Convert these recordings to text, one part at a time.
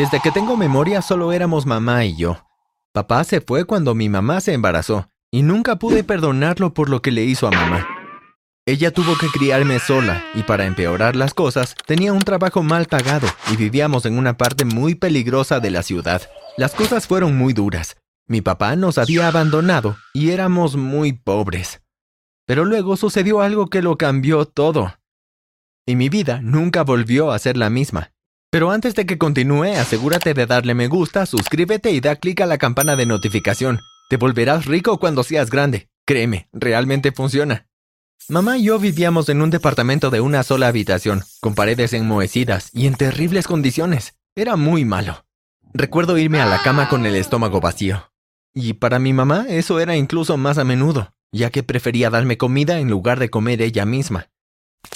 Desde que tengo memoria solo éramos mamá y yo. Papá se fue cuando mi mamá se embarazó y nunca pude perdonarlo por lo que le hizo a mamá. Ella tuvo que criarme sola y para empeorar las cosas tenía un trabajo mal pagado y vivíamos en una parte muy peligrosa de la ciudad. Las cosas fueron muy duras. Mi papá nos había abandonado y éramos muy pobres. Pero luego sucedió algo que lo cambió todo. Y mi vida nunca volvió a ser la misma. Pero antes de que continúe, asegúrate de darle me gusta, suscríbete y da clic a la campana de notificación. Te volverás rico cuando seas grande. Créeme, realmente funciona. Mamá y yo vivíamos en un departamento de una sola habitación, con paredes enmohecidas y en terribles condiciones. Era muy malo. Recuerdo irme a la cama con el estómago vacío. Y para mi mamá eso era incluso más a menudo, ya que prefería darme comida en lugar de comer ella misma.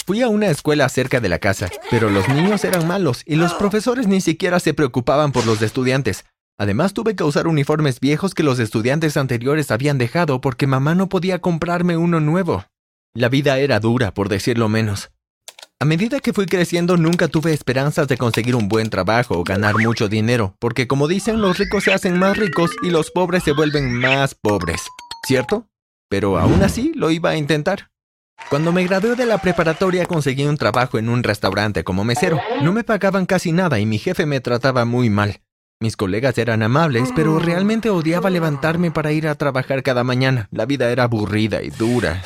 Fui a una escuela cerca de la casa, pero los niños eran malos y los profesores ni siquiera se preocupaban por los estudiantes. Además tuve que usar uniformes viejos que los estudiantes anteriores habían dejado porque mamá no podía comprarme uno nuevo. La vida era dura, por decirlo menos. A medida que fui creciendo nunca tuve esperanzas de conseguir un buen trabajo o ganar mucho dinero, porque como dicen, los ricos se hacen más ricos y los pobres se vuelven más pobres, ¿cierto? Pero aún así lo iba a intentar. Cuando me gradué de la preparatoria conseguí un trabajo en un restaurante como mesero. No me pagaban casi nada y mi jefe me trataba muy mal. Mis colegas eran amables, pero realmente odiaba levantarme para ir a trabajar cada mañana. La vida era aburrida y dura.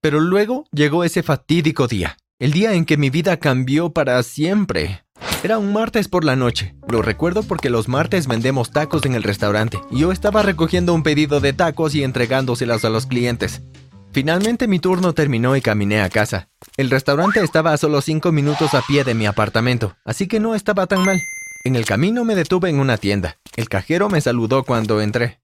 Pero luego llegó ese fatídico día, el día en que mi vida cambió para siempre. Era un martes por la noche. Lo recuerdo porque los martes vendemos tacos en el restaurante y yo estaba recogiendo un pedido de tacos y entregándoselos a los clientes. Finalmente mi turno terminó y caminé a casa. El restaurante estaba a solo cinco minutos a pie de mi apartamento, así que no estaba tan mal. En el camino me detuve en una tienda. El cajero me saludó cuando entré.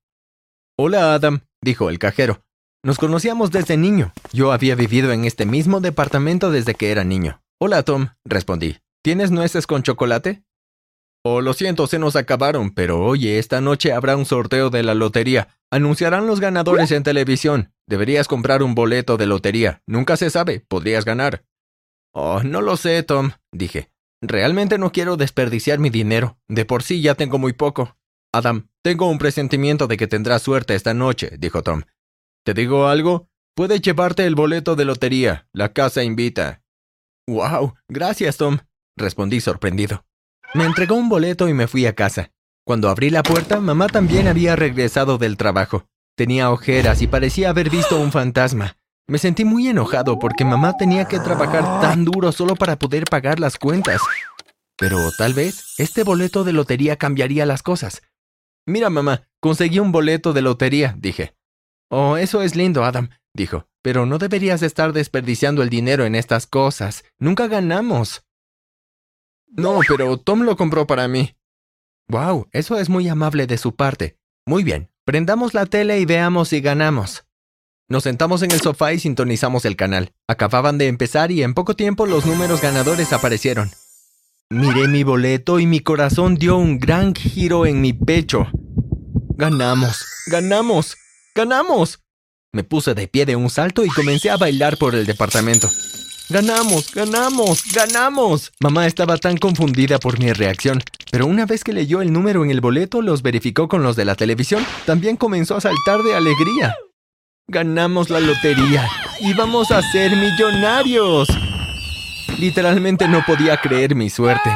Hola Adam, dijo el cajero. Nos conocíamos desde niño. Yo había vivido en este mismo departamento desde que era niño. Hola Tom, respondí. ¿Tienes nueces con chocolate? Oh, lo siento, se nos acabaron, pero oye, esta noche habrá un sorteo de la lotería. Anunciarán los ganadores en televisión. Deberías comprar un boleto de lotería. Nunca se sabe, podrías ganar. Oh, no lo sé, Tom, dije. Realmente no quiero desperdiciar mi dinero. De por sí ya tengo muy poco. Adam, tengo un presentimiento de que tendrás suerte esta noche, dijo Tom. ¿Te digo algo? Puedes llevarte el boleto de lotería. La casa invita. Wow, gracias, Tom, respondí sorprendido. Me entregó un boleto y me fui a casa. Cuando abrí la puerta, mamá también había regresado del trabajo. Tenía ojeras y parecía haber visto un fantasma. Me sentí muy enojado porque mamá tenía que trabajar tan duro solo para poder pagar las cuentas. Pero tal vez este boleto de lotería cambiaría las cosas. Mira, mamá, conseguí un boleto de lotería, dije. Oh, eso es lindo, Adam, dijo. Pero no deberías estar desperdiciando el dinero en estas cosas. Nunca ganamos. No, pero Tom lo compró para mí. Wow, eso es muy amable de su parte. Muy bien, prendamos la tele y veamos si ganamos. Nos sentamos en el sofá y sintonizamos el canal. Acababan de empezar y en poco tiempo los números ganadores aparecieron. Miré mi boleto y mi corazón dio un gran giro en mi pecho. Ganamos, ganamos, ganamos. Me puse de pie de un salto y comencé a bailar por el departamento. ¡Ganamos! ¡Ganamos! ¡Ganamos! Mamá estaba tan confundida por mi reacción, pero una vez que leyó el número en el boleto, los verificó con los de la televisión, también comenzó a saltar de alegría. ¡Ganamos la lotería! ¡Íbamos a ser millonarios! Literalmente no podía creer mi suerte.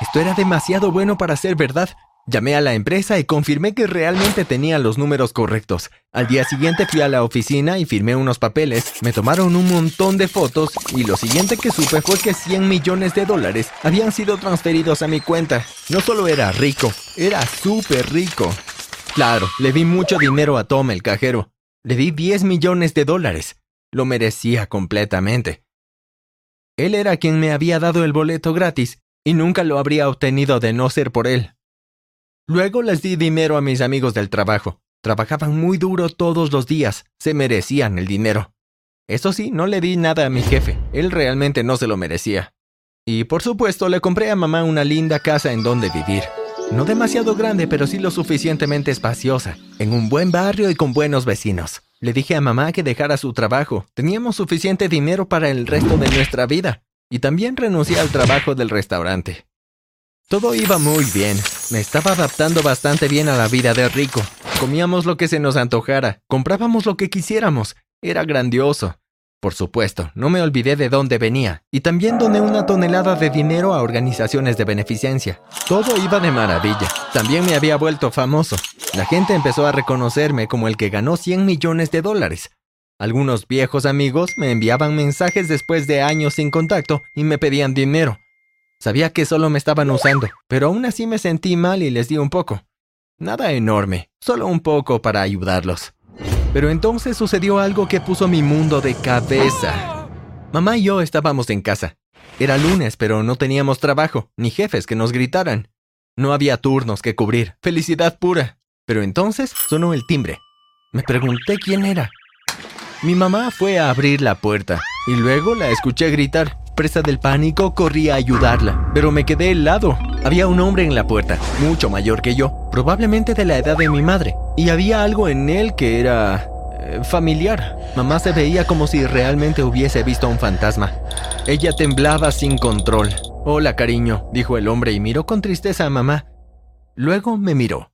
Esto era demasiado bueno para ser verdad. Llamé a la empresa y confirmé que realmente tenía los números correctos. Al día siguiente fui a la oficina y firmé unos papeles, me tomaron un montón de fotos y lo siguiente que supe fue que 100 millones de dólares habían sido transferidos a mi cuenta. No solo era rico, era súper rico. Claro, le di mucho dinero a Tom el cajero. Le di 10 millones de dólares. Lo merecía completamente. Él era quien me había dado el boleto gratis y nunca lo habría obtenido de no ser por él. Luego les di dinero a mis amigos del trabajo. Trabajaban muy duro todos los días, se merecían el dinero. Eso sí, no le di nada a mi jefe, él realmente no se lo merecía. Y por supuesto le compré a mamá una linda casa en donde vivir. No demasiado grande, pero sí lo suficientemente espaciosa, en un buen barrio y con buenos vecinos. Le dije a mamá que dejara su trabajo, teníamos suficiente dinero para el resto de nuestra vida, y también renuncié al trabajo del restaurante. Todo iba muy bien. Me estaba adaptando bastante bien a la vida de rico. Comíamos lo que se nos antojara, comprábamos lo que quisiéramos. Era grandioso. Por supuesto, no me olvidé de dónde venía, y también doné una tonelada de dinero a organizaciones de beneficencia. Todo iba de maravilla. También me había vuelto famoso. La gente empezó a reconocerme como el que ganó 100 millones de dólares. Algunos viejos amigos me enviaban mensajes después de años sin contacto y me pedían dinero. Sabía que solo me estaban usando, pero aún así me sentí mal y les di un poco. Nada enorme, solo un poco para ayudarlos. Pero entonces sucedió algo que puso mi mundo de cabeza. Mamá y yo estábamos en casa. Era lunes, pero no teníamos trabajo, ni jefes que nos gritaran. No había turnos que cubrir, felicidad pura. Pero entonces sonó el timbre. Me pregunté quién era. Mi mamá fue a abrir la puerta y luego la escuché gritar. Presa del pánico, corrí a ayudarla, pero me quedé helado. Había un hombre en la puerta, mucho mayor que yo, probablemente de la edad de mi madre, y había algo en él que era... Eh, familiar. Mamá se veía como si realmente hubiese visto a un fantasma. Ella temblaba sin control. Hola, cariño, dijo el hombre y miró con tristeza a mamá. Luego me miró.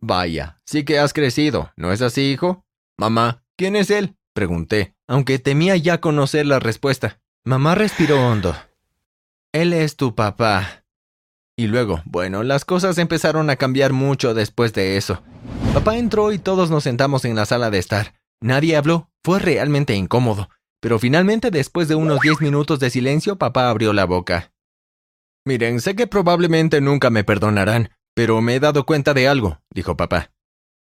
Vaya, sí que has crecido, ¿no es así, hijo? Mamá, ¿quién es él? Pregunté, aunque temía ya conocer la respuesta. Mamá respiró hondo. Él es tu papá. Y luego, bueno, las cosas empezaron a cambiar mucho después de eso. Papá entró y todos nos sentamos en la sala de estar. Nadie habló, fue realmente incómodo. Pero finalmente, después de unos diez minutos de silencio, papá abrió la boca. Miren, sé que probablemente nunca me perdonarán, pero me he dado cuenta de algo, dijo papá.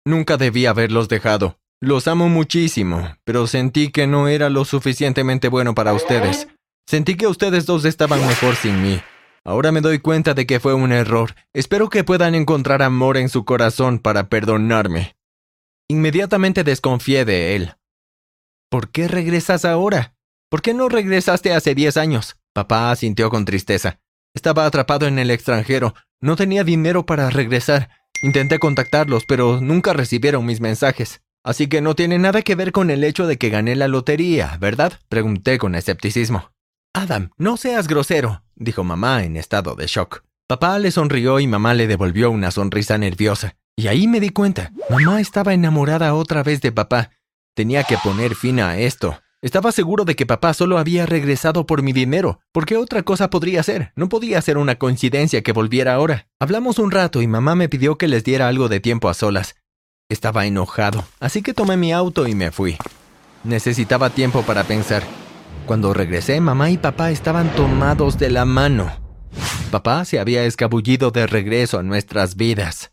Nunca debí haberlos dejado. Los amo muchísimo, pero sentí que no era lo suficientemente bueno para ustedes. Sentí que ustedes dos estaban mejor sin mí. Ahora me doy cuenta de que fue un error. Espero que puedan encontrar amor en su corazón para perdonarme. Inmediatamente desconfié de él. ¿Por qué regresas ahora? ¿Por qué no regresaste hace diez años? Papá asintió con tristeza. Estaba atrapado en el extranjero. No tenía dinero para regresar. Intenté contactarlos, pero nunca recibieron mis mensajes. Así que no tiene nada que ver con el hecho de que gané la lotería, ¿verdad? Pregunté con escepticismo. Adam, no seas grosero, dijo mamá en estado de shock. Papá le sonrió y mamá le devolvió una sonrisa nerviosa. Y ahí me di cuenta. Mamá estaba enamorada otra vez de papá. Tenía que poner fin a esto. Estaba seguro de que papá solo había regresado por mi dinero. ¿Por qué otra cosa podría ser? No podía ser una coincidencia que volviera ahora. Hablamos un rato y mamá me pidió que les diera algo de tiempo a solas. Estaba enojado, así que tomé mi auto y me fui. Necesitaba tiempo para pensar. Cuando regresé, mamá y papá estaban tomados de la mano. Papá se había escabullido de regreso a nuestras vidas.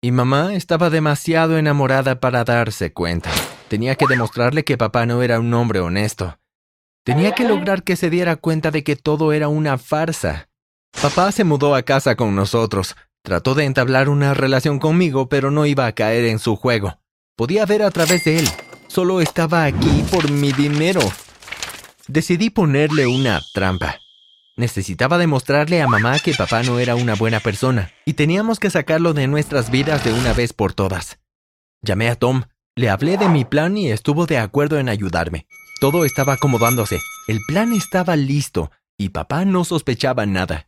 Y mamá estaba demasiado enamorada para darse cuenta. Tenía que demostrarle que papá no era un hombre honesto. Tenía que lograr que se diera cuenta de que todo era una farsa. Papá se mudó a casa con nosotros, Trató de entablar una relación conmigo, pero no iba a caer en su juego. Podía ver a través de él. Solo estaba aquí por mi dinero. Decidí ponerle una trampa. Necesitaba demostrarle a mamá que papá no era una buena persona y teníamos que sacarlo de nuestras vidas de una vez por todas. Llamé a Tom, le hablé de mi plan y estuvo de acuerdo en ayudarme. Todo estaba acomodándose, el plan estaba listo y papá no sospechaba nada.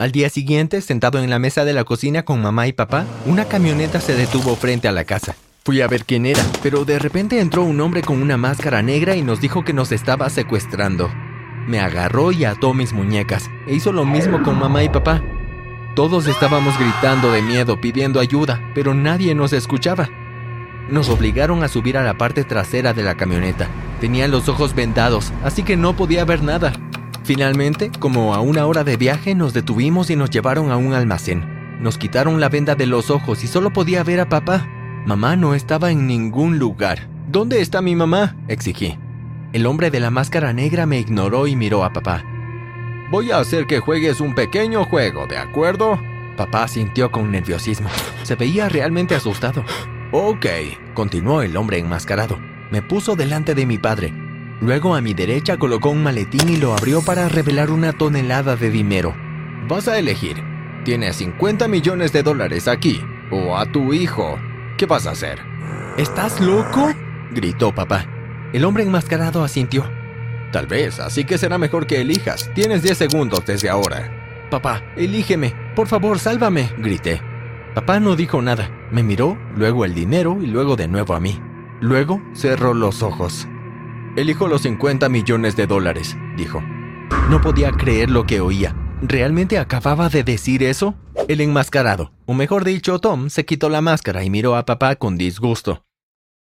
Al día siguiente, sentado en la mesa de la cocina con mamá y papá, una camioneta se detuvo frente a la casa. Fui a ver quién era, pero de repente entró un hombre con una máscara negra y nos dijo que nos estaba secuestrando. Me agarró y ató mis muñecas, e hizo lo mismo con mamá y papá. Todos estábamos gritando de miedo, pidiendo ayuda, pero nadie nos escuchaba. Nos obligaron a subir a la parte trasera de la camioneta. Tenía los ojos vendados, así que no podía ver nada. Finalmente, como a una hora de viaje, nos detuvimos y nos llevaron a un almacén. Nos quitaron la venda de los ojos y solo podía ver a papá. Mamá no estaba en ningún lugar. ¿Dónde está mi mamá? exigí. El hombre de la máscara negra me ignoró y miró a papá. Voy a hacer que juegues un pequeño juego, ¿de acuerdo? Papá sintió con nerviosismo. Se veía realmente asustado. Ok, continuó el hombre enmascarado. Me puso delante de mi padre Luego a mi derecha colocó un maletín y lo abrió para revelar una tonelada de dinero. Vas a elegir. Tienes 50 millones de dólares aquí. O a tu hijo. ¿Qué vas a hacer? ¿Estás loco? gritó papá. El hombre enmascarado asintió. Tal vez, así que será mejor que elijas. Tienes 10 segundos desde ahora. Papá, elígeme. Por favor, sálvame, grité. Papá no dijo nada. Me miró, luego el dinero y luego de nuevo a mí. Luego cerró los ojos. Elijo los 50 millones de dólares, dijo. No podía creer lo que oía. ¿Realmente acababa de decir eso? El enmascarado, o mejor dicho, Tom, se quitó la máscara y miró a papá con disgusto.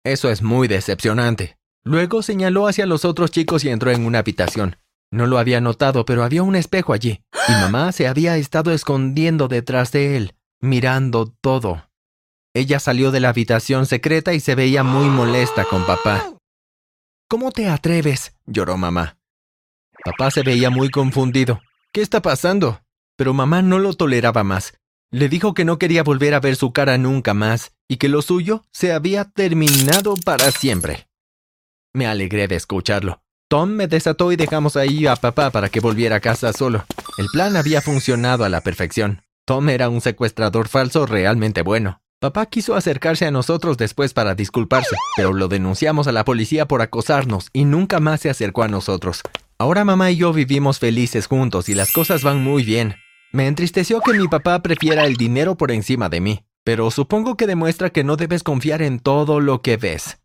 Eso es muy decepcionante. Luego señaló hacia los otros chicos y entró en una habitación. No lo había notado, pero había un espejo allí, y mamá se había estado escondiendo detrás de él, mirando todo. Ella salió de la habitación secreta y se veía muy molesta con papá. ¿Cómo te atreves? lloró mamá. Papá se veía muy confundido. ¿Qué está pasando? Pero mamá no lo toleraba más. Le dijo que no quería volver a ver su cara nunca más y que lo suyo se había terminado para siempre. Me alegré de escucharlo. Tom me desató y dejamos ahí a papá para que volviera a casa solo. El plan había funcionado a la perfección. Tom era un secuestrador falso realmente bueno. Papá quiso acercarse a nosotros después para disculparse, pero lo denunciamos a la policía por acosarnos y nunca más se acercó a nosotros. Ahora mamá y yo vivimos felices juntos y las cosas van muy bien. Me entristeció que mi papá prefiera el dinero por encima de mí, pero supongo que demuestra que no debes confiar en todo lo que ves.